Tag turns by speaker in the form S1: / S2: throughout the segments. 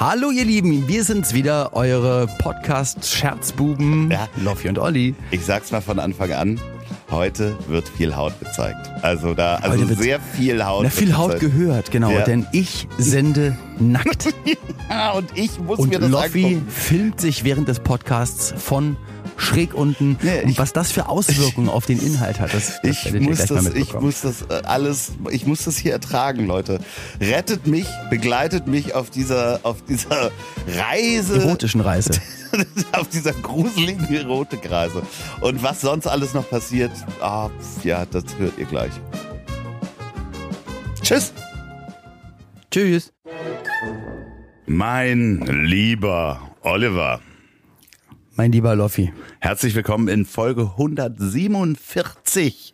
S1: Hallo ihr Lieben, wir sind's wieder, eure Podcast-Scherzbuben,
S2: Ja.
S1: Loffi und Olli.
S2: Ich sag's mal von Anfang an. Heute wird viel Haut gezeigt. Also da, also sehr viel Haut.
S1: Na, viel Haut
S2: gezeigt.
S1: gehört, genau,
S2: Ja.
S1: denn ich sende nackt.
S2: Ah, und ich muss
S1: Und
S2: mir das
S1: Loffi
S2: angucken.
S1: filmt sich während des Podcasts von schräg unten.
S2: Nee,
S1: und
S2: ich-
S1: was das für Auswirkungen auf den Inhalt hat, das, das
S2: Ich muss, das, ich muss das äh, alles, ich muss das hier ertragen, Leute. Rettet mich, begleitet mich auf dieser, auf dieser Reise,
S1: Erotischen Reise.
S2: auf dieser gruseligen Erotikreise. Und was sonst alles noch passiert, ah, ja, das hört ihr gleich. Tschüss.
S1: Tschüss.
S2: Mein lieber Oliver.
S1: Mein lieber Loffi.
S2: Herzlich willkommen in Folge 147.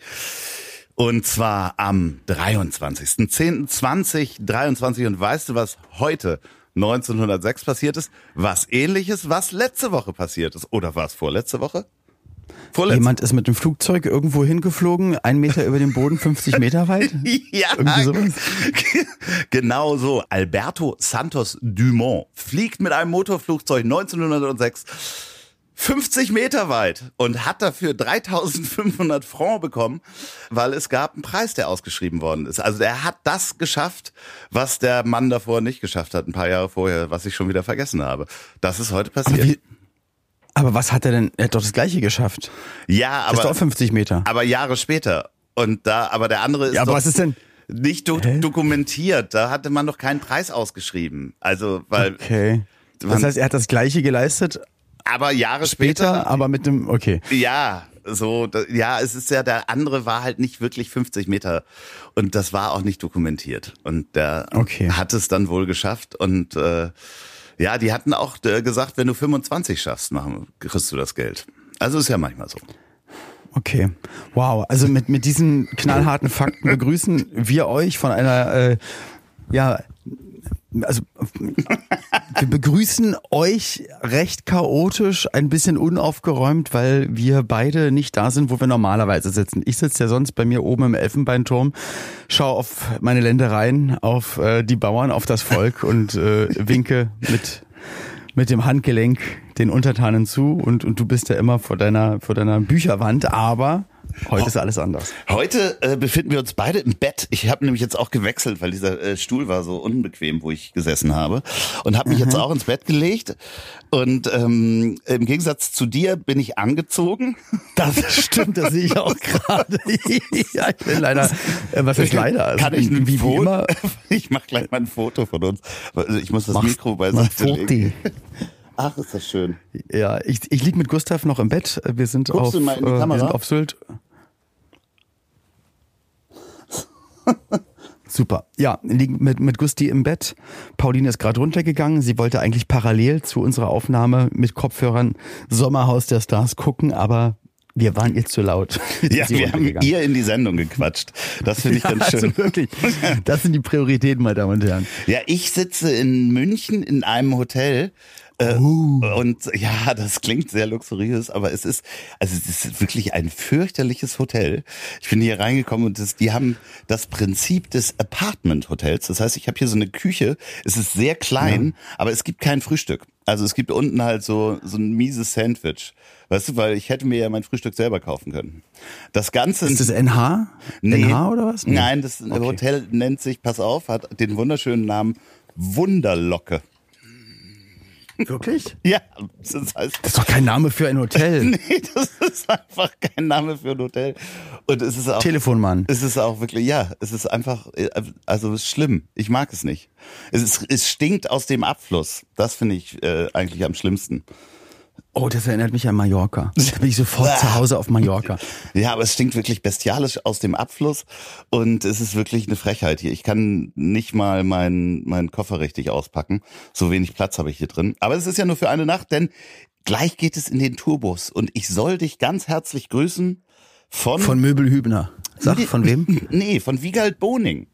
S2: Und zwar am 23.10.2023. Und weißt du, was heute 1906 passiert ist? Was ähnliches, was letzte Woche passiert ist. Oder war es vorletzte Woche? Vorletzte
S1: Jemand ist mit dem Flugzeug irgendwo hingeflogen, ein Meter über dem Boden, 50 Meter weit.
S2: Ja, genau so. Alberto Santos Dumont fliegt mit einem Motorflugzeug 1906 50 Meter weit und hat dafür 3500 Francs bekommen, weil es gab einen Preis, der ausgeschrieben worden ist. Also er hat das geschafft, was der Mann davor nicht geschafft hat, ein paar Jahre vorher, was ich schon wieder vergessen habe. Das ist heute passiert.
S1: Aber, wie, aber was hat er denn? Er hat doch das Gleiche geschafft.
S2: ja,
S1: Das ist doch
S2: aber,
S1: 50 Meter.
S2: aber Jahre später. Und da, aber der andere ist
S1: Ja, aber
S2: doch
S1: was ist denn?
S2: nicht do
S1: Hä?
S2: dokumentiert. Da hatte man noch keinen Preis ausgeschrieben. Also, weil,
S1: Okay. Das heißt, er hat das Gleiche geleistet,
S2: aber Jahre
S1: später,
S2: später,
S1: aber mit dem, okay.
S2: ja, so, ja, es ist ja, der andere war halt nicht wirklich 50 Meter und das war auch nicht dokumentiert. Und der
S1: Okay.
S2: hat es dann wohl geschafft und, äh, ja, die hatten auch äh, gesagt, wenn du 25 schaffst, machen, kriegst du das Geld. Also ist ja manchmal so.
S1: Okay. Wow. Also mit, mit diesen knallharten Fakten begrüßen wir euch von einer, äh, ja, also wir begrüßen euch recht chaotisch, ein bisschen unaufgeräumt, weil wir beide nicht da sind, wo wir normalerweise sitzen. Ich sitze ja sonst bei mir oben im Elfenbeinturm, schaue auf meine Ländereien, auf äh, die Bauern, auf das Volk und äh, winke mit mit dem Handgelenk den Untertanen zu und, und du bist ja immer vor deiner, vor deiner Bücherwand, aber heute ist alles anders.
S2: Heute äh, befinden wir uns beide im Bett. Ich habe nämlich jetzt auch gewechselt, weil dieser äh, Stuhl war so unbequem, wo ich gesessen habe. Und habe mich jetzt auch ins Bett gelegt. Und ähm, im Gegensatz zu dir bin ich angezogen.
S1: Das stimmt, das sehe ich auch gerade. ja, ich bin leider, äh, was ist leider? Also
S2: Kann ich
S1: wie,
S2: ein
S1: wie, wie
S2: Foto?
S1: immer.
S2: Ich mache gleich mal ein Foto von uns. Also Ich muss das
S1: Mach's-
S2: Mikro
S1: mach
S2: beiseite legen. Ach, ist das schön.
S1: Ja, ich, ich lieg mit Gustav noch im Bett. Wir sind
S2: Guckst
S1: auf,
S2: du mal in die
S1: äh, wir sind auf Sylt. Super. Ja, liegen mit, mit Gusti im Bett. Pauline ist gerade runtergegangen. Sie wollte eigentlich parallel zu unserer Aufnahme mit Kopfhörern Sommerhaus der Stars gucken, aber wir waren ihr zu laut.
S2: Ja, wir haben ihr in die Sendung gequatscht. Das finde ich
S1: ja,
S2: ganz schön.
S1: Also wirklich, das sind die Prioritäten, meine Damen und Herren.
S2: Ja, ich sitze in München in einem Hotel. Äh,
S1: Uh.
S2: Und ja, das klingt sehr luxuriös, aber es ist, also es ist wirklich ein fürchterliches Hotel. Ich bin hier reingekommen und das, die haben das Prinzip des Apartment-Hotels. Das heißt, ich habe hier so eine Küche. Es ist sehr klein, aber es gibt kein Frühstück. Also es gibt unten halt so, so ein mieses Sandwich. Weißt du, weil ich hätte mir ja mein Frühstück selber kaufen können. Das Ganze
S1: Ist das NH? NH oder was? Nee.
S2: Nein, das Hotel nennt sich, pass auf, hat den wunderschönen Namen Wunderlocke.
S1: Wirklich?
S2: Ja, das heißt,
S1: Das ist doch kein Name für ein Hotel.
S2: nee, das ist einfach kein Name für ein Hotel. Und es ist auch,
S1: Telefonmann.
S2: es ist auch wirklich, ja, es ist einfach, also es ist schlimm. Ich mag es nicht. Es, ist, es stinkt aus dem Abfluss. Das finde ich äh, eigentlich am schlimmsten.
S1: Oh, das erinnert mich an Mallorca. Da bin ich sofort zu Hause auf Mallorca.
S2: Ja, aber es stinkt wirklich bestialisch aus dem Abfluss und es ist wirklich eine Frechheit hier. Ich kann nicht mal meinen meinen Koffer richtig auspacken. So wenig Platz habe ich hier drin. Aber es ist ja nur für eine Nacht, denn gleich geht es in den Tourbus und ich soll dich ganz herzlich grüßen von
S1: Von Möbel Hübner. Sag, von wem?
S2: Nee, von Wiegald Boning.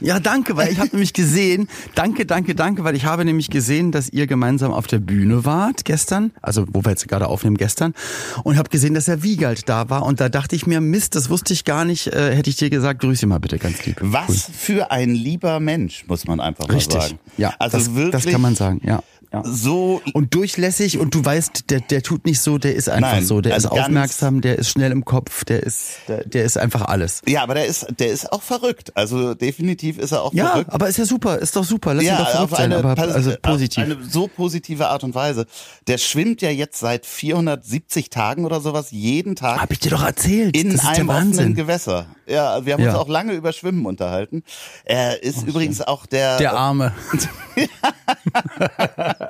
S1: Ja, danke, weil ich habe nämlich gesehen, danke, danke, danke, weil ich habe nämlich gesehen, dass ihr gemeinsam auf der Bühne wart gestern, also wo wir jetzt gerade aufnehmen gestern, und habe gesehen, dass Herr Wiegald da war und da dachte ich mir, Mist, das wusste ich gar nicht, äh, hätte ich dir gesagt, grüß ihn mal bitte ganz lieb.
S2: Was cool. für ein lieber Mensch, muss man einfach
S1: Richtig.
S2: mal sagen.
S1: Ja, also das, wirklich, das kann man sagen, ja. Ja.
S2: So
S1: und durchlässig und du weißt, der, der tut nicht so, der ist einfach
S2: Nein,
S1: so, der
S2: also
S1: ist aufmerksam, der ist schnell im Kopf, der ist, der, der ist einfach alles.
S2: Ja, aber der ist, der ist auch verrückt. Also definitiv ist er auch
S1: ja,
S2: verrückt.
S1: aber ist ja super, ist doch super. Lass
S2: ja,
S1: ihn doch verrückt sein, aber also positiv.
S2: Auf eine so positive Art und Weise. Der schwimmt ja jetzt seit 470 Tagen oder sowas jeden Tag.
S1: Hab ich dir doch erzählt.
S2: In
S1: das ist
S2: einem
S1: der Wahnsinn.
S2: offenen Gewässer. Ja, wir haben
S1: Ja.
S2: uns auch lange über Schwimmen unterhalten. Er ist übrigens auch der.
S1: Der Arme.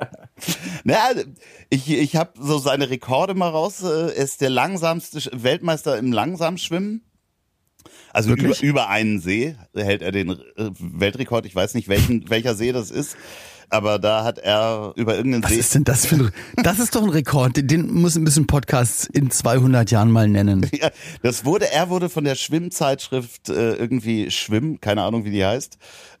S2: Naja, ich, ich habe so seine Rekorde mal raus. äh, Er ist der langsamste Weltmeister im Langsamschwimmen. Also über, über einen See hält er den äh, Weltrekord. Ich weiß nicht, welchen, welcher See das ist. Aber da hat er über irgendeinen
S1: Was
S2: See.
S1: ist denn das für ein, das ist doch ein Rekord, den- muss ein bisschen Podcasts in 200 Jahren mal nennen.
S2: Ja, das wurde, er wurde von der Schwimmzeitschrift äh, irgendwie Schwimm, keine Ahnung wie die heißt,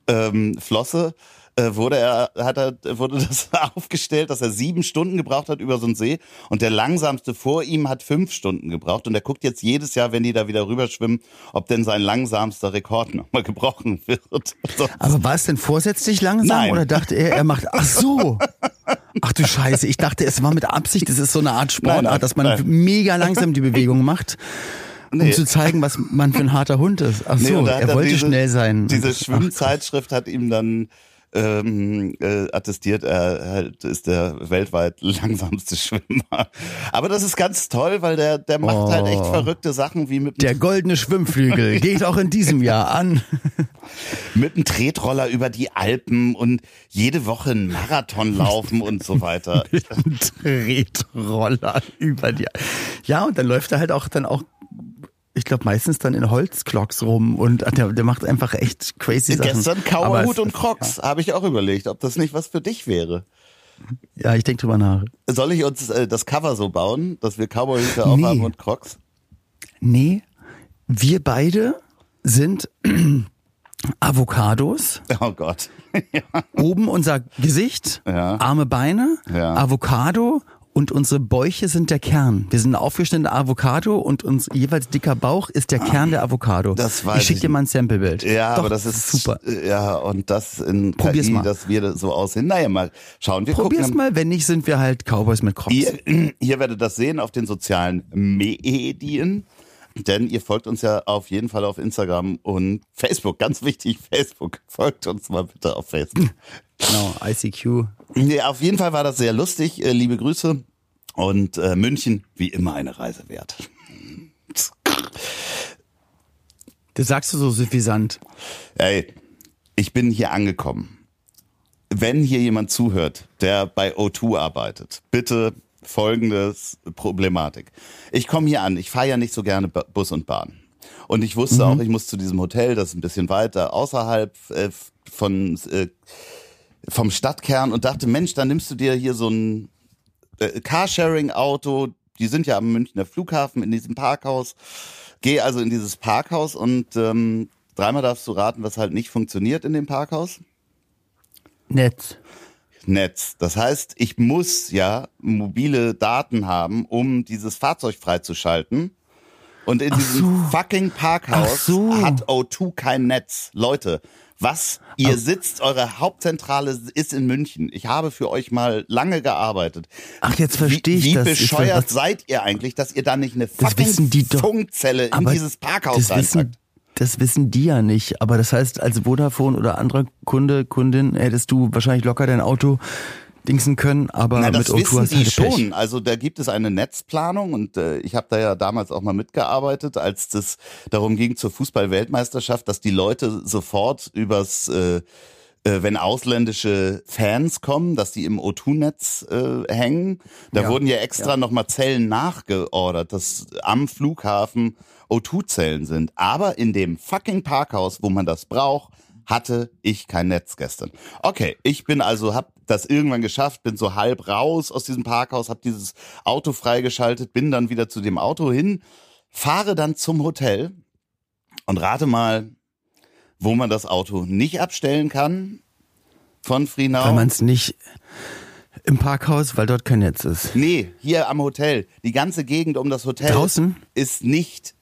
S2: ähm, Flosse, wurde er, hat er, wurde das aufgestellt, dass er sieben Stunden gebraucht hat über so einen See und der langsamste vor ihm hat fünf Stunden gebraucht und er guckt jetzt jedes Jahr, wenn die da wieder rüberschwimmen, ob denn sein langsamster Rekord nochmal gebrochen wird.
S1: Aber war es denn vorsätzlich langsam
S2: Nein.
S1: oder dachte er, er macht, ach so. Ach du Scheiße, ich dachte, es war mit Absicht, es ist so eine Art Sportart,
S2: Nein, nein,
S1: dass man
S2: nein.
S1: mega langsam die Bewegung macht, um
S2: Nee.
S1: zu zeigen, was man für ein harter Hund ist. Ach
S2: Nee,
S1: so,
S2: hat
S1: er wollte
S2: diese,
S1: schnell sein.
S2: Diese Schwimmzeitschrift hat ihm dann ähm, äh, attestiert, er halt ist der weltweit langsamste Schwimmer. Aber das ist ganz toll, weil der, der macht
S1: Oh.
S2: halt echt verrückte Sachen wie mit,
S1: Der goldene Schwimmflügel geht auch in diesem Jahr an.
S2: mit einem Tretroller über die Alpen und jede Woche einen Marathon laufen und so weiter.
S1: Ein Tretroller über die. Ja, und dann läuft er halt auch dann auch, ich glaube meistens dann in Holzklocks rum und der, der macht einfach echt crazy Sachen.
S2: Gestern Kauerhut und Crocs, habe ich auch überlegt, ob das nicht was für dich wäre.
S1: Ja, ich denke drüber nach.
S2: Soll ich uns äh, das Cover so bauen, dass wir Cowboyhüte
S1: Nee.
S2: haben und Crocs?
S1: Nee, wir beide sind Avocados,
S2: Oh Gott.
S1: oben unser Gesicht,
S2: Ja.
S1: Arme, Beine,
S2: Ja.
S1: Avocado und unsere Bäuche sind der Kern. Wir sind aufgeschnittene Avocado und uns jeweils dicker Bauch ist der Kern der Avocado.
S2: Das weiß
S1: ich schick
S2: ich
S1: dir mal ein Samplebild.
S2: Ja,
S1: Doch,
S2: aber das ist
S1: super.
S2: Ja, und das in
S1: Probier's
S2: KI,
S1: mal.
S2: dass wir das so aussehen. Naja, mal schauen. Wir
S1: Probier's
S2: gucken.
S1: mal, wenn nicht, sind wir halt Cowboys mit Crocs.
S2: Ihr, ihr werdet das sehen auf den sozialen Medien. Denn ihr folgt uns ja auf jeden Fall auf Instagram und Facebook. Ganz wichtig, Facebook. Folgt uns mal bitte auf Facebook.
S1: Genau, ICQ.
S2: Nee, auf jeden Fall war das sehr lustig. Äh, liebe Grüße. Und äh, München, wie immer eine Reise wert.
S1: Das sagst du so suffisant.
S2: Ey, ich bin hier angekommen. Wenn hier jemand zuhört, der bei O2 arbeitet, bitte folgendes Problematik. Ich komme hier an, ich fahre ja nicht so gerne Bus und Bahn. Und ich wusste auch, ich muss zu diesem Hotel, das ist ein bisschen weiter außerhalb äh, von, äh, vom Stadtkern und dachte, Mensch, dann nimmst du dir hier so ein äh, Carsharing-Auto. Die sind ja am Münchner Flughafen in diesem Parkhaus. Geh also in dieses Parkhaus und ähm, dreimal darfst du raten, was halt nicht funktioniert in dem Parkhaus.
S1: Nett.
S2: Netz. Das heißt, ich muss ja mobile Daten haben, um dieses Fahrzeug freizuschalten. Und in diesem fucking Parkhaus
S1: Ach so.
S2: hat O2 kein Netz. Leute, was? Ihr sitzt, eure Hauptzentrale ist in München. Ich habe für euch mal lange gearbeitet.
S1: Ach, jetzt verstehe
S2: wie,
S1: ich
S2: wie
S1: das. Ich
S2: bescheuert seid ihr eigentlich, dass ihr da nicht eine fucking. Funkzelle in dieses Parkhaus reinpackt?
S1: Das wissen die ja nicht. Aber das heißt, als Vodafone oder anderer Kunde, Kundin, hättest du wahrscheinlich locker dein Auto dingsen können, aber
S2: Na,
S1: mit
S2: das
S1: O2
S2: wissen
S1: hast du
S2: die
S1: halt Pech.
S2: schon. Also da gibt es eine Netzplanung und äh, ich habe da ja damals auch mal mitgearbeitet, als das darum ging zur Fußball-Weltmeisterschaft, dass die Leute sofort übers äh, äh, wenn ausländische Fans kommen, dass die im O2-Netz äh, hängen. Da
S1: Ja.
S2: wurden ja extra
S1: Ja.
S2: nochmal Zellen nachgeordert, dass am Flughafen O2-Zellen sind. Aber in dem fucking Parkhaus, wo man das braucht, hatte ich kein Netz gestern. Okay, ich bin also, hab das irgendwann geschafft, bin so halb raus aus diesem Parkhaus, hab dieses Auto freigeschaltet, bin dann wieder zu dem Auto hin, fahre dann zum Hotel und rate mal, wo man das Auto nicht abstellen kann von Frienau.
S1: Weil man es nicht im Parkhaus, weil dort kein Netz ist.
S2: Nee, hier am Hotel. Die ganze Gegend um das Hotel
S1: Draußen?
S2: ist nicht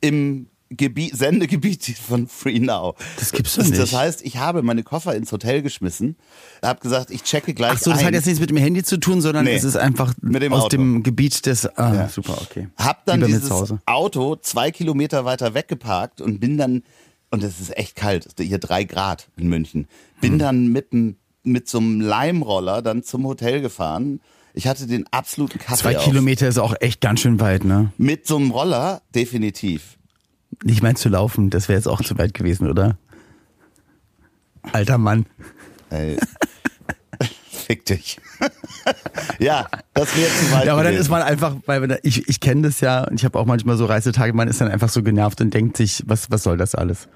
S2: im Gebiet, Sendegebiet von Free Now.
S1: Das gibt's doch nicht.
S2: Das heißt, ich habe meine Koffer ins Hotel geschmissen, habe gesagt, ich checke gleich
S1: Ach so, das
S2: ein.
S1: hat jetzt nichts mit dem Handy zu tun, sondern
S2: Nee.
S1: es ist einfach
S2: dem
S1: aus
S2: Auto.
S1: dem Gebiet des. Ah,
S2: Ja.
S1: super, okay.
S2: Hab dann
S1: mir
S2: dieses. Auto zwei Kilometer weiter weggeparkt und bin dann, und es ist echt kalt, hier drei Grad in München, bin
S1: Hm.
S2: dann mit, mit so einem Leimroller dann zum Hotel gefahren. Ich hatte den absoluten Kaffee
S1: Zwei
S2: auf.
S1: Kilometer ist auch echt ganz schön weit, ne?
S2: Mit so einem Roller, definitiv.
S1: Ich meine zu laufen, das wäre jetzt auch zu weit gewesen, oder? Alter Mann.
S2: Ey. Fick dich. ja, das wäre zu weit
S1: Ja, aber dann ist man einfach, weil ich, ich kenne das ja und ich habe auch manchmal so Reisetage, man ist dann einfach so genervt und denkt sich, was, was soll das alles?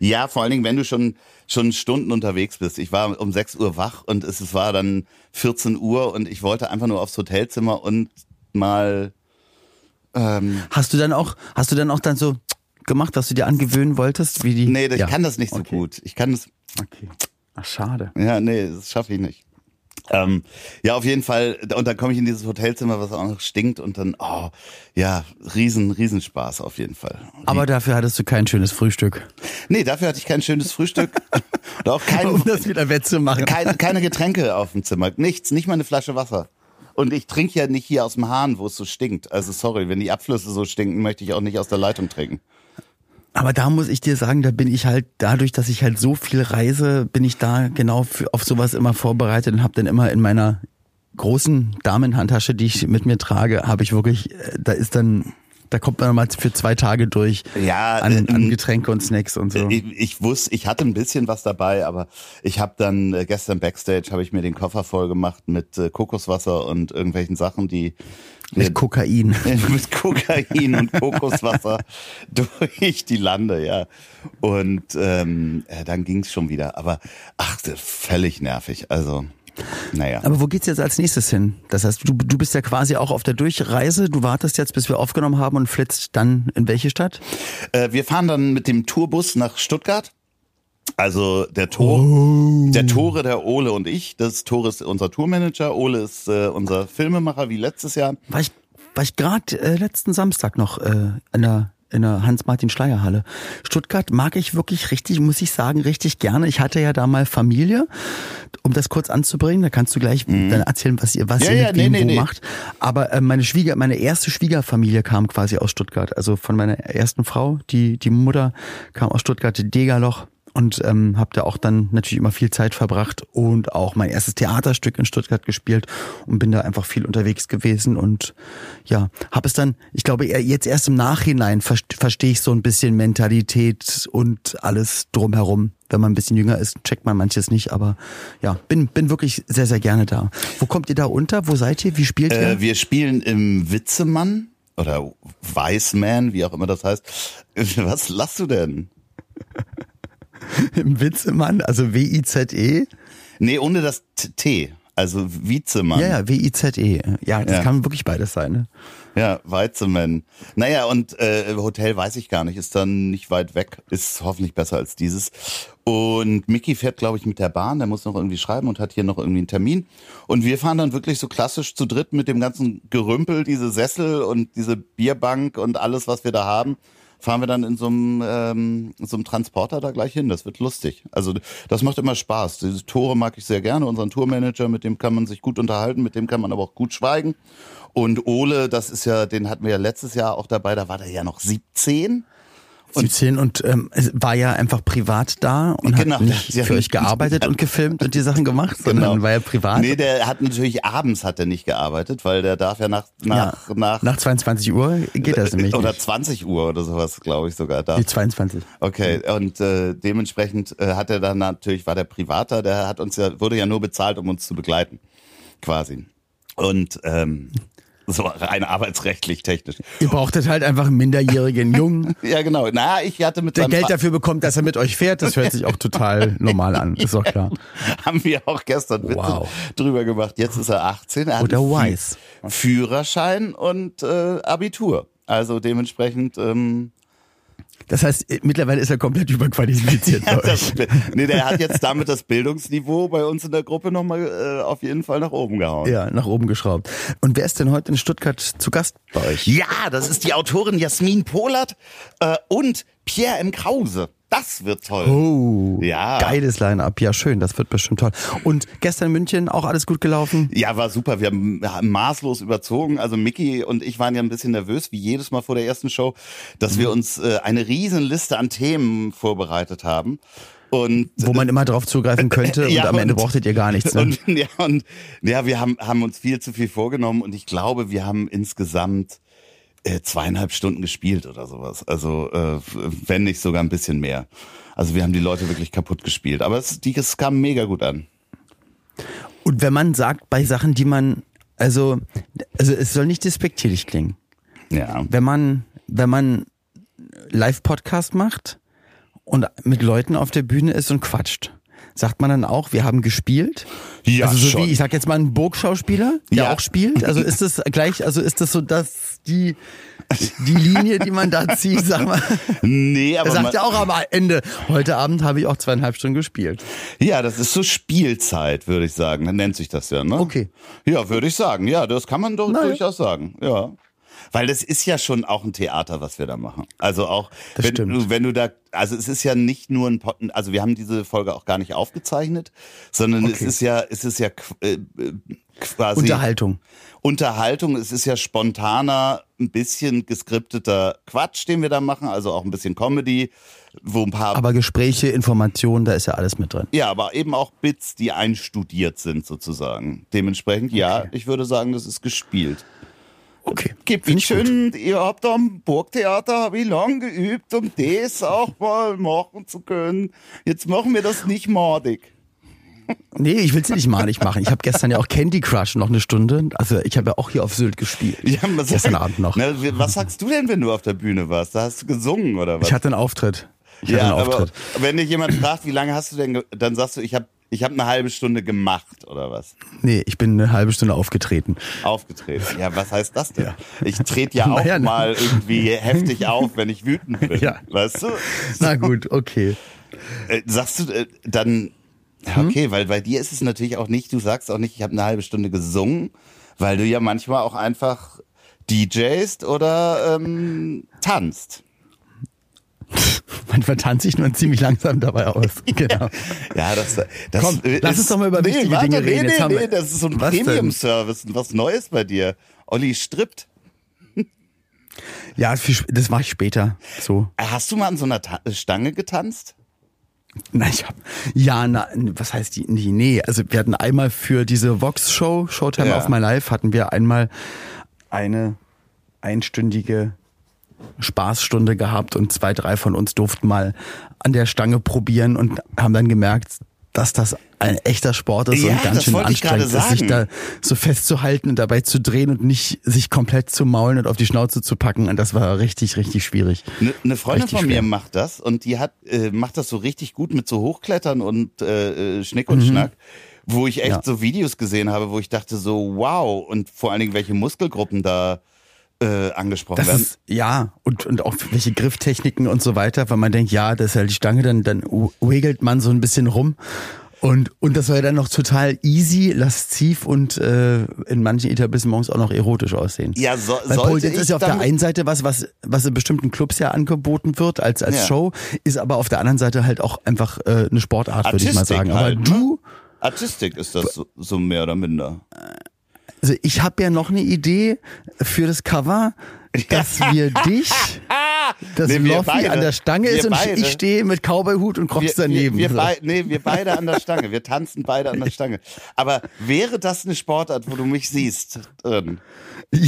S2: Ja, vor allen Dingen, wenn du schon, schon Stunden unterwegs bist. Ich war um 6 Uhr wach und es, es war dann 14 Uhr und ich wollte einfach nur aufs Hotelzimmer und mal, ähm,
S1: Hast du dann auch, hast du dann auch dann so gemacht, was du dir angewöhnen wolltest, wie die?
S2: nee, ich
S1: ja.
S2: kann das nicht so
S1: Okay.
S2: gut. Ich kann das,
S1: Okay. Ach, schade.
S2: ja, nee, das schaffe ich nicht. Ähm, ja, auf jeden Fall. Und dann komme ich in dieses Hotelzimmer, was auch noch stinkt und dann, oh, ja, riesen, riesenspaß auf jeden Fall.
S1: Aber dafür hattest du kein schönes Frühstück.
S2: Nee, dafür hatte ich kein schönes Frühstück und auch kein,
S1: Um das wieder wettzumachen.
S2: keine, keine Getränke auf dem Zimmer. Nichts, nicht mal eine Flasche Wasser. Und ich trinke ja nicht hier aus dem Hahn, wo es so stinkt. Also sorry, wenn die Abflüsse so stinken, möchte ich auch nicht aus der Leitung trinken.
S1: Aber da muss ich dir sagen, da bin ich halt, dadurch, dass ich halt so viel reise, bin ich da genau für, auf sowas immer vorbereitet und habe dann immer in meiner großen Damenhandtasche, die ich mit mir trage, habe ich wirklich, äh, da ist dann, da kommt man mal für zwei Tage durch
S2: Ja,
S1: an,
S2: äh,
S1: an Getränke und Snacks und so.
S2: Ich, ich wusste, ich hatte ein bisschen was dabei, aber ich habe dann äh, gestern backstage habe ich mir den Koffer voll gemacht mit äh, Kokoswasser und irgendwelchen Sachen, die
S1: Mit Kokain.
S2: mit Kokain und Kokoswasser durch die Lande, ja. Und ähm, äh, dann ging's schon wieder. Aber ach, das ist völlig nervig. Also, naja.
S1: Aber wo geht's jetzt als nächstes hin? Das heißt, du, du bist ja quasi auch auf der Durchreise. Du wartest jetzt, bis wir aufgenommen haben und flitzt dann in welche Stadt?
S2: Äh, wir fahren dann mit dem Tourbus nach Stuttgart. Also der Tor,
S1: Oh.
S2: der Tore, der Ole und ich. Das Tore ist unser Tourmanager. Ole ist äh, unser Filmemacher wie letztes Jahr.
S1: War ich, war ich gerade äh, letzten Samstag noch äh, in der in der Hans-Martin-Schleyer-Halle. Stuttgart mag ich wirklich richtig, muss ich sagen, richtig gerne. Ich hatte ja da mal Familie, um das kurz anzubringen. Da kannst du gleich dann erzählen, was ihr, was
S2: Mhm. Ja,
S1: ihr
S2: ja,
S1: mit wem
S2: nee, nee.
S1: macht. Aber äh, meine Schwieger, meine erste Schwiegerfamilie kam quasi aus Stuttgart. Also von meiner ersten Frau, die die Mutter kam aus Stuttgart, Degerloch und ähm, habe da auch dann natürlich immer viel Zeit verbracht und auch mein erstes Theaterstück in Stuttgart gespielt und bin da einfach viel unterwegs gewesen und ja, habe es dann, ich glaube jetzt erst im Nachhinein verst- verstehe ich so ein bisschen Mentalität und alles drumherum. Wenn man ein bisschen jünger ist, checkt man manches nicht, aber ja, bin bin wirklich sehr sehr gerne da. Wo kommt ihr da unter? Wo seid ihr? Wie spielt ihr?
S2: Äh, wir spielen im Witzemann oder Weißman, wie auch immer das heißt. Was lachst du denn?
S1: Witzemann, also W-I-Z-E?
S2: Nee, ohne das T- T. Also Wiezemann.
S1: Ja, ja, W-I-Z-E. Ja, das
S2: Ja.
S1: kann wirklich beides sein, ne?
S2: Ja, Weizemann. Naja, und äh, Hotel weiß ich gar nicht, ist dann nicht weit weg, ist hoffentlich besser als dieses. Und Mickey fährt, glaube ich, mit der Bahn, der muss noch irgendwie schreiben und hat hier noch irgendwie einen Termin. Und wir fahren dann wirklich so klassisch zu dritt mit dem ganzen Gerümpel, diese Sessel und diese Bierbank und alles, was wir da haben. Fahren wir dann in so einem, ähm, so einem Transporter da gleich hin. Das wird lustig. Also das macht immer Spaß. Diese Tore mag ich sehr gerne. Unseren Tourmanager, mit dem kann man sich gut unterhalten, mit dem kann man aber auch gut schweigen. Und Ole, das ist ja, den hatten wir ja letztes Jahr auch dabei, da war der ja noch 17.
S1: 17 und ähm, war ja einfach privat da und
S2: Genau,
S1: hat nicht für euch gearbeitet und gefilmt und die Sachen gemacht, sondern war ja privat.
S2: Genau. Nee, der hat natürlich abends hat er nicht gearbeitet, weil der darf ja nach, nach,
S1: ja,
S2: nach,
S1: nach 22 Uhr geht das nämlich
S2: oder
S1: nicht.
S2: 20 Uhr oder sowas, glaube ich sogar da.
S1: Die 22.
S2: Okay, und äh, dementsprechend äh, hat er dann natürlich, war der Privater, der hat uns ja, wurde ja nur bezahlt, um uns zu begleiten. Quasi. Und ähm, so rein arbeitsrechtlich, technisch.
S1: Ihr brauchtet halt einfach einen minderjährigen Jungen,
S2: Ja, genau. Na, ich hatte mit
S1: der Geld dafür bekommt, dass er mit euch fährt. Das hört sich auch total normal an, ist doch klar.
S2: haben wir auch gestern Witze
S1: Wow.
S2: drüber gemacht. Jetzt ist er 18. Er hat
S1: Oder wise.
S2: Führerschein und äh, Abitur. Also dementsprechend, ähm,
S1: Das heißt, äh, mittlerweile ist er komplett überqualifiziert euch.
S2: Das, nee, der hat jetzt damit das Bildungsniveau bei uns in der Gruppe nochmal äh, auf jeden Fall nach oben gehauen.
S1: Ja, nach oben geschraubt. Und wer ist denn heute in Stuttgart zu Gast bei euch?
S2: Ja, das ist die Autorin Jasmin Polat äh, und Pierre M. Krause. Das wird toll.
S1: Oh,
S2: Ja.
S1: geiles Line-Up. Ja, schön, das wird bestimmt toll. Und gestern in München auch alles gut gelaufen?
S2: Ja, war super. Wir haben, maßlos überzogen. Also Mickey und ich waren ja ein bisschen nervös, wie jedes Mal vor der ersten Show, dass wir uns äh, eine riesen Liste an Themen vorbereitet haben. Und
S1: Wo man immer drauf zugreifen könnte und
S2: Ja,
S1: am Ende
S2: und-
S1: brauchtet ihr gar nichts. Ne?
S2: Und, ja, und ja, wir haben, haben uns viel zu viel vorgenommen und ich glaube, wir haben insgesamt äh, zweieinhalb Stunden gespielt oder sowas. Also äh, wenn nicht sogar ein bisschen mehr. Also wir haben die Leute wirklich kaputt gespielt. Aber es, die, es kam mega gut an.
S1: Und wenn man sagt, bei Sachen, die man, also, also es soll nicht despektierlich klingen.
S2: Ja.
S1: Wenn man, wenn man Live-Podcast macht und mit Leuten auf der Bühne ist und quatscht, sagt man dann auch, wir haben gespielt?
S2: Ja,
S1: also so
S2: schon.
S1: wie, ich sag jetzt mal, ein Burgschauspieler, der
S2: Ja.
S1: auch spielt. Also ist das gleich, also ist das so, dass die, die Linie, die man da zieht, sag mal.
S2: Nee, aber
S1: Er sagt ja auch am Ende, heute Abend habe ich auch zweieinhalb Stunden gespielt.
S2: ja, das ist so Spielzeit, würde ich sagen. Dann nennt sich das ja, ne?
S1: Okay.
S2: Ja, würde ich sagen. Ja, das kann man doch
S1: ja.
S2: durchaus sagen. Ja. Weil das ist ja schon auch ein Theater, was wir da machen. Also auch,
S1: Das
S2: wenn
S1: stimmt.
S2: du, wenn du da, also es ist ja nicht nur ein, Pod- also wir haben diese Folge auch gar nicht aufgezeichnet, sondern es
S1: Okay.
S2: ist ja, es ist ja äh, quasi
S1: Unterhaltung.
S2: Unterhaltung. Es ist ja spontaner, ein bisschen geskripteter Quatsch, den wir da machen, also auch ein bisschen Comedy, wo ein paar
S1: Aber Gespräche, Informationen, da ist ja alles mit drin.
S2: ja, aber eben auch Bits, die einstudiert sind sozusagen. Dementsprechend, ja, ich würde sagen, das ist gespielt.
S1: Okay.
S2: Gibt mich
S1: ich gut.
S2: schön, ihr habt am Burgtheater, habe ich lang geübt, um das auch mal machen zu können. Jetzt machen wir das nicht mordig.
S1: Nee, ich will's nicht malig machen. Ich habe gestern ja auch Candy Crush noch eine Stunde. Also ich habe ja auch hier auf Sylt gespielt.
S2: Ja, was,
S1: Gestern Abend noch.
S2: Na, was sagst du denn, wenn du auf der Bühne warst? Da hast du gesungen oder was?
S1: Ich hatte einen Auftritt. Ich
S2: ja,
S1: einen
S2: aber wenn dich jemand fragt, wie lange hast du denn, dann sagst du, ich habe ich hab eine halbe Stunde gemacht oder was?
S1: Nee, ich bin eine halbe Stunde aufgetreten.
S2: Aufgetreten. Ja, was heißt das denn? Ich trete ja auch
S1: Naja, ne.
S2: mal irgendwie heftig auf, wenn ich wütend bin.
S1: Ja.
S2: Weißt du?
S1: Na gut, okay.
S2: Äh, sagst du äh, dann, ja,
S1: Hm?
S2: okay, weil bei dir ist es natürlich auch nicht, du sagst auch nicht, ich habe eine halbe Stunde gesungen, weil du ja manchmal auch einfach DJst oder ähm, tanzt.
S1: Manchmal tanze ich nur ziemlich langsam dabei aus. Genau.
S2: Ja, das, das
S1: Komm, lass uns doch mal über
S2: nee,
S1: wichtige
S2: warte,
S1: Dinge
S2: nee,
S1: reden.
S2: Nee,
S1: wir-
S2: nee, das ist so ein? Premium-Service, was Neues bei dir. Olli strippt.
S1: Ja, das mache ich später. So.
S2: Hast du mal an so einer Ta Stange getanzt?
S1: Nein, ich hab, ja, na, was heißt die? Nee, nee, also wir hatten einmal für diese Vox-Show, Showtime
S2: Ja.
S1: of My Life, hatten wir einmal eine einstündige Spaßstunde gehabt und zwei, drei von uns durften mal an der Stange probieren und haben dann gemerkt, dass das ein echter Sport ist
S2: Ja,
S1: und ganz schön anstrengend ist, sich da so festzuhalten und dabei zu drehen und nicht sich komplett zu maulen und auf die Schnauze zu packen. Und das war richtig, richtig schwierig.
S2: Eine ne Freundin
S1: Richtig
S2: von mir
S1: schwer.
S2: macht das und die hat äh, macht das so richtig gut mit so Hochklettern und äh, äh, Schnick
S1: Mhm.
S2: und Schnack, wo ich echt
S1: Ja.
S2: so Videos gesehen habe, wo ich dachte so wow und vor allen Dingen welche Muskelgruppen da äh, angesprochen
S1: Das
S2: werden.
S1: ist, ja, und, und auch welche Grifftechniken und so weiter, weil man denkt, ja, das ist halt die Stange, dann, dann wiggelt man so ein bisschen rum. Und, und das soll ja dann noch total easy, lasziv und äh, in manchen Etablissements auch noch erotisch aussehen.
S2: ja, so,
S1: Weil
S2: sollte
S1: Pole Dance ist ja auf der einen Seite was, was, was in bestimmten Clubs ja angeboten wird als, als
S2: Ja.
S1: Show, ist aber auf der anderen Seite halt auch einfach äh, eine Sportart, würde ich mal sagen. Aber
S2: halt, ne?
S1: du,
S2: Artistik ist das so, so mehr oder minder.
S1: Also ich habe ja noch eine Idee für das Cover, dass wir dich, dass
S2: Nee, wir
S1: Loffi an der Stange
S2: Wir
S1: ist und
S2: beide.
S1: ich stehe mit Cowboy-Hut und Crocs daneben.
S2: Wir, wir, bei, nee, wir beide an der Stange. Wir tanzen beide an der Stange. Aber wäre das eine Sportart, wo du mich siehst drin?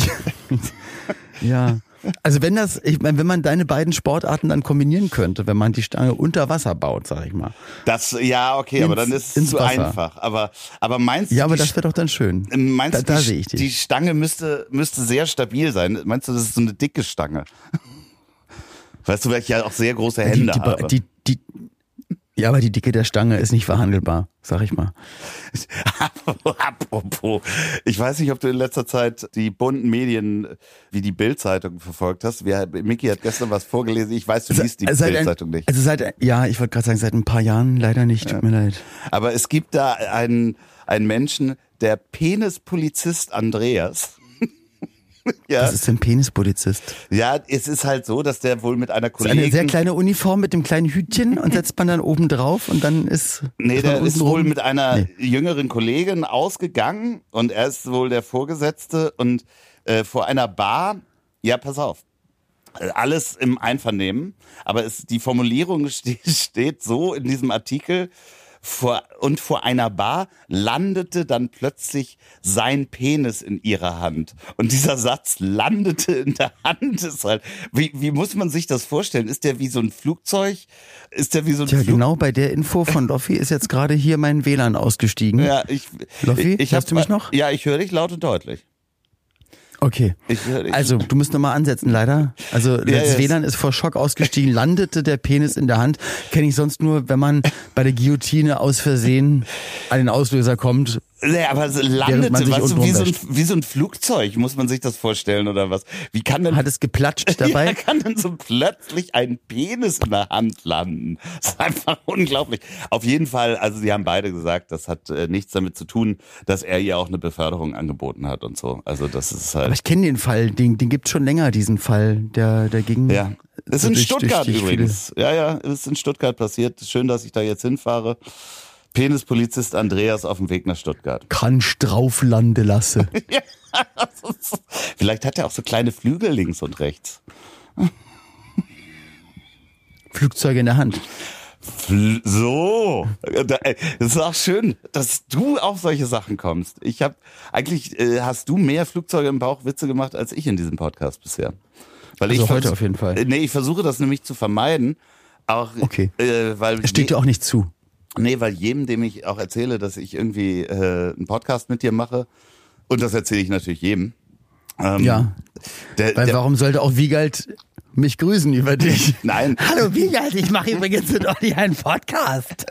S1: ja. Also wenn das, ich meine, wenn man deine beiden Sportarten dann kombinieren könnte, wenn man die Stange unter Wasser baut, sag ich mal.
S2: Das, ja, okay, aber
S1: Ins-
S2: dann ist es zu
S1: Wasser.
S2: einfach. Aber, aber meinst
S1: Ja,
S2: du,
S1: aber
S2: die,
S1: das wäre doch dann schön.
S2: meinst
S1: da,
S2: du,
S1: da
S2: die,
S1: sehe ich dich.
S2: die Stange müsste, müsste sehr stabil sein? Meinst du, das ist so eine dicke Stange? Weißt du, weil ich ja auch sehr große
S1: die,
S2: Hände
S1: die,
S2: habe.
S1: die, die, ja, aber die Dicke der Stange ist nicht verhandelbar, sag ich mal.
S2: Apropos, ich weiß nicht, ob du in letzter Zeit die bunten Medien wie die Bildzeitung verfolgt hast. Wir, Micky hat gestern was vorgelesen. Ich weiß, du liest die Bildzeitung nicht.
S1: Also seit, ja, ich wollte gerade sagen, seit ein paar Jahren leider nicht. Tut mir leid.
S2: Aber es gibt da einen, einen Menschen, der Penispolizist Andreas.
S1: ja. Was ist ein Penispolizist?
S2: Ja, es ist halt so, dass der wohl mit einer Kollegin...
S1: eine sehr kleine Uniform mit dem kleinen Hütchen und setzt man dann oben drauf und dann ist...
S2: Nee, der ist wohl mit einer nee. jüngeren Kollegin ausgegangen und er ist wohl der Vorgesetzte und äh, vor einer Bar... Ja, pass auf alles im Einvernehmen, aber es, die Formulierung steht so in diesem Artikel, vor, und vor einer Bar landete dann plötzlich sein Penis in ihrer Hand. Und dieser Satz landete in der Hand ist halt, wie, wie muss man sich das vorstellen? Ist der wie so ein Flugzeug? Ist der wie so ein Flug
S1: genau bei der Info von Loffi ist jetzt gerade hier mein WLAN ausgestiegen.
S2: Ja, ich,
S1: Loffi, ich, ich hörst du mich noch?
S2: Ja, ich höre dich laut und deutlich.
S1: Okay. Ich, ich, also, du musst nochmal ansetzen, leider. Also, ja, das WLAN ist vor Schock ausgestiegen, landete der Penis in der Hand. Kenne ich sonst nur, wenn man bei der Guillotine aus Versehen an den Auslöser kommt
S2: Nee, aber so landete, weißt du, wie so, ein, wie so ein Flugzeug, muss man sich das vorstellen oder was? Wie kann denn.
S1: Hat es geplatscht dabei?
S2: Ja, kann denn so plötzlich ein Penis in der Hand landen? Das ist einfach unglaublich. Auf jeden Fall, also sie haben beide gesagt, das hat äh, nichts damit zu tun, dass er ihr auch eine Beförderung angeboten hat und so. Also das ist halt.
S1: Aber ich kenne den Fall, den, den gibt's schon länger, diesen Fall, der, der ging.
S2: Ja. Ist in Stuttgart durch übrigens. Ja, ja, ist in Stuttgart passiert. Schön, dass ich da jetzt hinfahre. Penispolizist Andreas auf dem Weg nach Stuttgart.
S1: Kannst drauf lande lasse. ja,
S2: vielleicht hat er auch so kleine Flügel links und rechts.
S1: Flugzeuge in der Hand.
S2: So, das ist auch schön, dass du auf solche Sachen kommst. Ich habe eigentlich äh, hast du mehr Flugzeuge im Bauch Witze gemacht als ich in diesem Podcast bisher.
S1: Weil also ich heute auf jeden Fall.
S2: Nee, ich versuche das nämlich zu vermeiden. Auch,
S1: okay. Äh, weil es steht dir auch nicht zu.
S2: Nee, weil jedem, dem ich auch erzähle, dass ich irgendwie äh, einen Podcast mit dir mache, und das erzähle ich natürlich jedem.
S1: Ähm, ja. Der, weil der, warum sollte auch Wiegald mich grüßen über dich?
S2: Nein.
S1: Hallo Wiegald, ich mache übrigens mit Olli einen Podcast.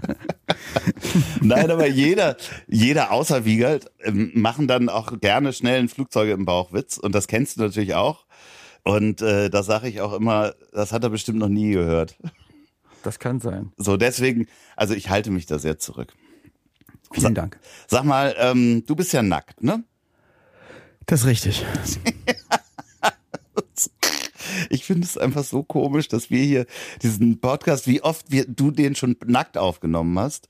S2: Nein, aber jeder, jeder außer Wiegald ähm, machen dann auch gerne schnell einen Flugzeuge im Bauchwitz und das kennst du natürlich auch. Und äh, da sage ich auch immer, das hat er bestimmt noch nie gehört.
S1: Das kann sein.
S2: So, deswegen, also ich halte mich da sehr zurück.
S1: Vielen Sa Dank.
S2: Sag mal, ähm, du bist ja nackt, ne?
S1: Das ist richtig.
S2: ich finde es einfach so komisch, dass wir hier diesen Podcast, wie oft wir, du den schon nackt aufgenommen hast.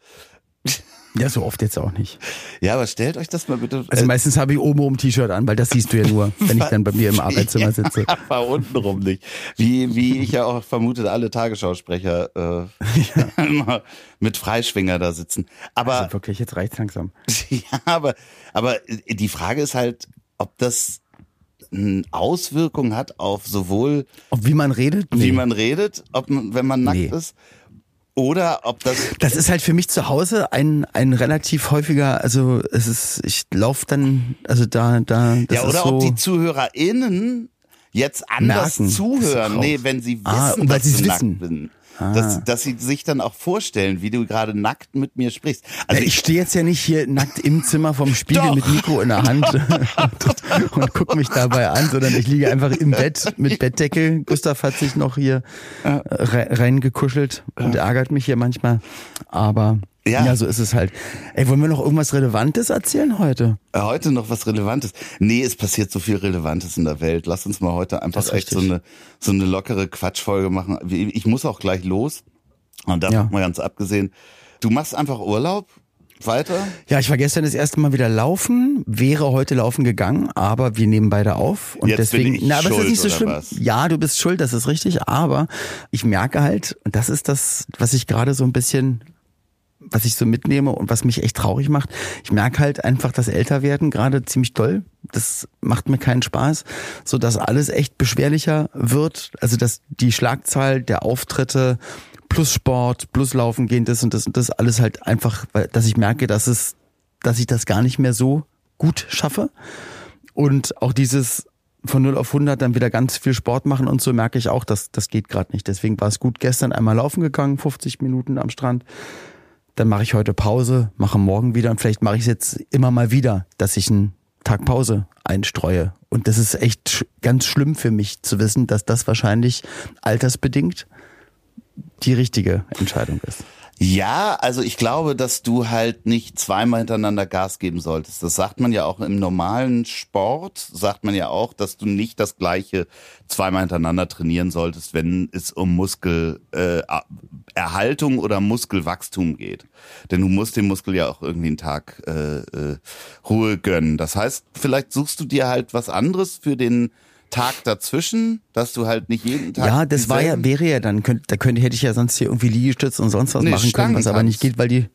S1: Ja, so oft jetzt auch nicht.
S2: Ja, aber stellt euch das mal bitte.
S1: Also meistens habe ich oben um T-Shirt an, weil das siehst du ja nur, wenn ich dann bei mir im Arbeitszimmer sitze. Ja,
S2: aber untenrum nicht. Wie, wie ich ja auch vermute, alle Tagesschausprecher äh, ja. mit Freischwinger da sitzen. Aber
S1: also wirklich, jetzt reicht's langsam.
S2: ja, aber, aber die Frage ist halt, ob das eine Auswirkung hat auf sowohl
S1: ob wie man redet,
S2: nee. wie man redet, ob wenn man nackt nee. ist oder ob das.
S1: Das ist halt für mich zu Hause ein, ein relativ häufiger, also es ist, ich laufe dann, also da, da.
S2: Das ja, oder so ob die ZuhörerInnen jetzt anders merken, zuhören. Nee, wenn sie ah, wissen, ah, dass sie wissen. bin. Ah. Dass, dass sie sich dann auch vorstellen, wie du gerade nackt mit mir sprichst.
S1: Also ja, ich stehe jetzt ja nicht hier nackt im Zimmer vom Spiegel Doch. mit Mikro in der Hand und, und guck mich dabei an, sondern ich liege einfach im Bett mit Bettdecke. Gustav hat sich noch hier reingekuschelt und ärgert mich hier manchmal. Aber ja. ja, so ist es halt. Ey, wollen wir noch irgendwas Relevantes erzählen heute?
S2: Äh, heute noch was Relevantes? Nee, es passiert so viel Relevantes in der Welt. Lass uns mal heute einfach echt so eine, so eine lockere Quatschfolge machen. Ich muss auch gleich los. Und davon ja. mal ganz abgesehen. Du machst einfach Urlaub weiter?
S1: Ja, ich war gestern das erste Mal wieder laufen, wäre heute laufen gegangen, aber wir nehmen beide auf und
S2: Jetzt
S1: deswegen.
S2: Bin ich na, aber schuld, ist nicht so schlimm. Was?
S1: Ja, du bist schuld, das ist richtig, aber ich merke halt, und das ist das, was ich gerade so ein bisschen was ich so mitnehme und was mich echt traurig macht. Ich merke halt einfach das Älterwerden gerade ziemlich toll. Das macht mir keinen Spaß, so dass alles echt beschwerlicher wird. Also dass die Schlagzahl der Auftritte plus Sport, plus Laufen gehen, das und das und das alles halt einfach, dass ich merke, dass es, dass ich das gar nicht mehr so gut schaffe. Und auch dieses von 0 auf 100 dann wieder ganz viel Sport machen und so merke ich auch, dass das geht gerade nicht. Deswegen war es gut gestern einmal laufen gegangen, 50 Minuten am Strand dann mache ich heute Pause, mache morgen wieder und vielleicht mache ich es jetzt immer mal wieder, dass ich einen Tag Pause einstreue. Und das ist echt ganz schlimm für mich zu wissen, dass das wahrscheinlich altersbedingt die richtige Entscheidung ist.
S2: Ja, also ich glaube, dass du halt nicht zweimal hintereinander Gas geben solltest. Das sagt man ja auch im normalen Sport, sagt man ja auch, dass du nicht das gleiche zweimal hintereinander trainieren solltest, wenn es um Muskelerhaltung äh, oder Muskelwachstum geht. Denn du musst dem Muskel ja auch irgendwie einen Tag äh, äh, Ruhe gönnen. Das heißt, vielleicht suchst du dir halt was anderes für den Tag dazwischen, dass du halt nicht jeden Tag.
S1: Ja, das war ja, wäre ja dann, könnte, da könnte, hätte ich ja sonst hier irgendwie Liegestütze und sonst was nee, machen können, was aber nicht geht, weil die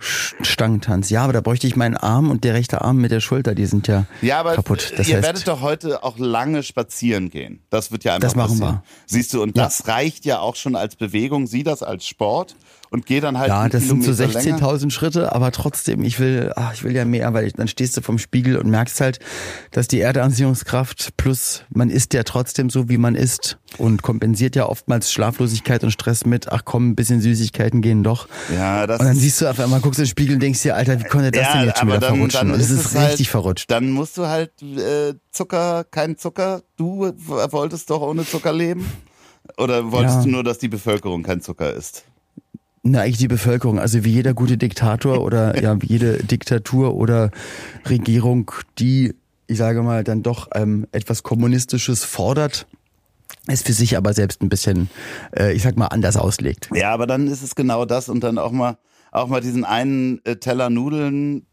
S1: Stangentanz. Ja, aber da bräuchte ich meinen Arm und der rechte Arm mit der Schulter, die sind ja, ja aber kaputt.
S2: Das ihr heißt, werdet doch heute auch lange spazieren gehen. Das wird ja einfach
S1: Das machen
S2: passieren.
S1: wir.
S2: Siehst du, und ja. das reicht ja auch schon als Bewegung. Sieh das als Sport und geh dann halt.
S1: Ja, das sind so 16.000 Schritte, aber trotzdem, ich will, ach, ich will ja mehr, weil ich, dann stehst du vom Spiegel und merkst halt, dass die Erdanziehungskraft plus man ist ja trotzdem so, wie man ist und kompensiert ja oftmals Schlaflosigkeit und Stress mit, ach komm, ein bisschen Süßigkeiten gehen doch.
S2: Ja, das
S1: und dann siehst du auf einmal, guckst in den Spiegel und denkst dir, Alter, wie konnte das ja, denn jetzt schon wieder dann, verrutschen? Dann und es ist, ist richtig halt, verrutscht.
S2: Dann musst du halt äh, Zucker, kein Zucker. Du wolltest doch ohne Zucker leben? Oder wolltest ja. du nur, dass die Bevölkerung kein Zucker isst?
S1: Na, eigentlich die Bevölkerung. Also wie jeder gute Diktator oder ja, wie jede Diktatur oder Regierung, die, ich sage mal, dann doch ähm, etwas Kommunistisches fordert, es für sich aber selbst ein bisschen, äh, ich sag mal, anders auslegt.
S2: Ja, aber dann ist es genau das und dann auch mal auch mal diesen einen äh, Teller Nudeln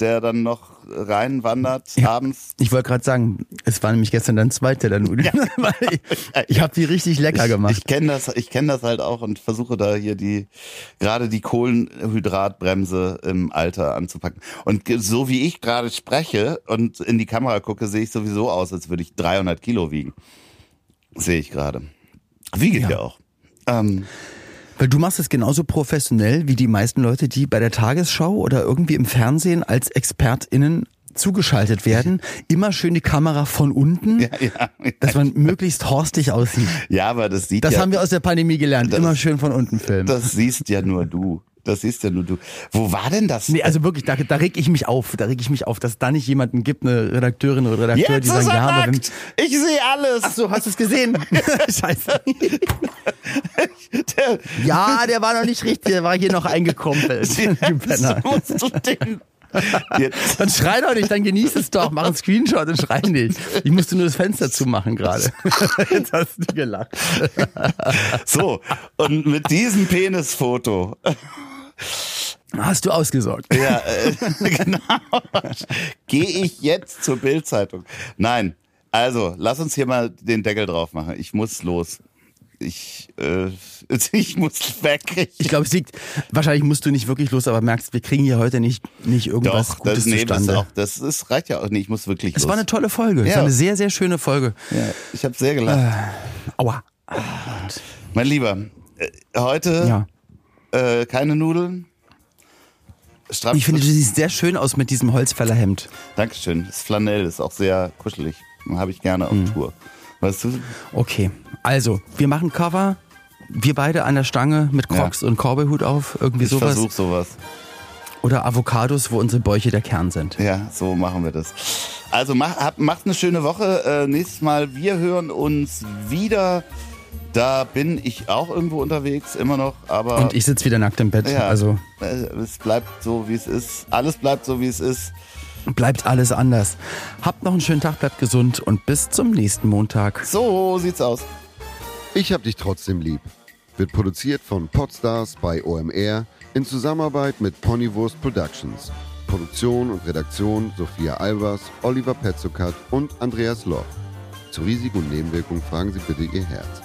S2: der dann noch reinwandert ja, abends.
S1: Ich wollte gerade sagen, es war nämlich gestern dann zwei Teller Nudeln. Ja. ich ich habe die richtig lecker gemacht.
S2: Ich, ich kenne das, ich kenne das halt auch und versuche da hier die gerade die Kohlenhydratbremse im Alter anzupacken. Und so wie ich gerade spreche und in die Kamera gucke, sehe ich sowieso aus, als würde ich 300 Kilo wiegen. Sehe ich gerade. Wiege ich ja, ja auch. Ähm,
S1: weil du machst es genauso professionell wie die meisten Leute, die bei der Tagesschau oder irgendwie im Fernsehen als ExpertInnen zugeschaltet werden, immer schön die Kamera von unten, ja, ja. dass man möglichst horstig aussieht.
S2: Ja, aber das sieht
S1: Das
S2: ja,
S1: haben wir aus der Pandemie gelernt, das, immer schön von unten filmen.
S2: Das siehst ja nur du. Das ist ja nur du. Wo war denn das?
S1: Nee, also wirklich, da, da reg ich mich auf. Da reg ich mich auf, dass da nicht jemanden gibt, eine Redakteurin oder Redakteur,
S2: Jetzt
S1: die sagen, ja, aber wenn,
S2: ich sehe alles.
S1: Ach so, hast du es gesehen? Scheiße. ja, der war noch nicht richtig, der war hier noch den Jetzt. Dann schrei doch nicht, dann genieß es doch, mach einen Screenshot und schrei nicht. Ich musste nur das Fenster zumachen gerade. Jetzt hast du gelacht.
S2: So, und mit diesem Penisfoto
S1: Hast du ausgesorgt?
S2: Ja, äh, genau. Gehe ich jetzt zur Bildzeitung? Nein. Also, lass uns hier mal den Deckel drauf machen. Ich muss los. Ich, äh, ich muss weg.
S1: Ich, glaube, es liegt, wahrscheinlich musst du nicht wirklich los, aber merkst, wir kriegen hier heute nicht, nicht irgendwas Doch, Gutes das, nee, zustande.
S2: Das, auch, das ist, reicht ja auch nicht, ich muss wirklich
S1: es
S2: los.
S1: Es war eine tolle Folge. Ja. Es war eine sehr, sehr schöne Folge.
S2: Ja, ich habe sehr gelacht.
S1: Äh, aua.
S2: Mein Lieber, äh, heute ja äh, keine Nudeln.
S1: Strampf ich finde, du siehst sehr schön aus mit diesem Holzfällerhemd.
S2: Dankeschön. Das Flanell ist auch sehr kuschelig. Habe ich gerne auf mhm. Tour. Weißt du?
S1: Okay, also wir machen Cover. Wir beide an der Stange mit Crocs ja. und Cowboyhut auf. Irgendwie
S2: ich
S1: sowas.
S2: Ich versuch sowas.
S1: Oder Avocados, wo unsere Bäuche der Kern sind.
S2: Ja, so machen wir das. Also macht mach eine schöne Woche. Äh, nächstes Mal, wir hören uns wieder. Da bin ich auch irgendwo unterwegs, immer noch, aber.
S1: Und ich sitze wieder nackt im Bett. Ja, also.
S2: Äh, es bleibt so, wie es ist. Alles bleibt so, wie es ist.
S1: Bleibt alles anders. Habt noch einen schönen Tag, bleibt gesund und bis zum nächsten Montag.
S2: So sieht's aus.
S3: Ich hab dich trotzdem lieb. Wird produziert von Podstars bei OMR in Zusammenarbeit mit Ponywurst Productions. Produktion und Redaktion Sophia Albers, Oliver Petzokat und Andreas Loch. Zu Risiko und Nebenwirkungen fragen Sie bitte Ihr Herz.